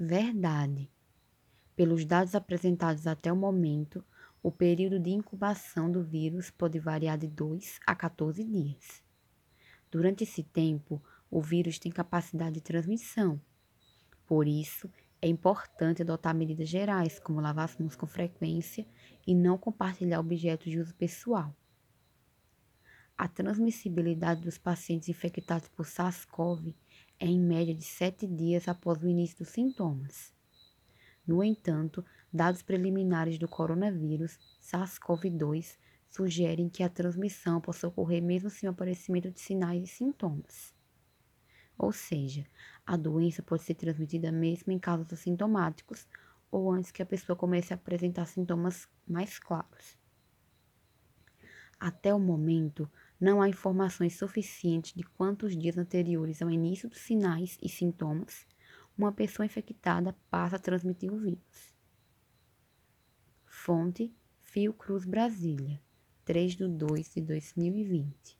Verdade. Pelos dados apresentados até o momento, o período de incubação do vírus pode variar de 2 a 14 dias. Durante esse tempo, o vírus tem capacidade de transmissão. Por isso, é importante adotar medidas gerais, como lavar as mãos com frequência e não compartilhar objetos de uso pessoal. A transmissibilidade dos pacientes infectados por SARS-CoV é em média de sete dias após o início dos sintomas. No entanto, dados preliminares do coronavírus SARS-CoV-2 sugerem que a transmissão possa ocorrer mesmo sem o aparecimento de sinais e sintomas. Ou seja, a doença pode ser transmitida mesmo em casos assintomáticos ou antes que a pessoa comece a apresentar sintomas mais claros. Até o momento, não há informações suficientes de quantos dias anteriores ao início dos sinais e sintomas uma pessoa infectada passa a transmitir o vírus. Fonte Fiocruz Brasília, 3 de 2 de 2020.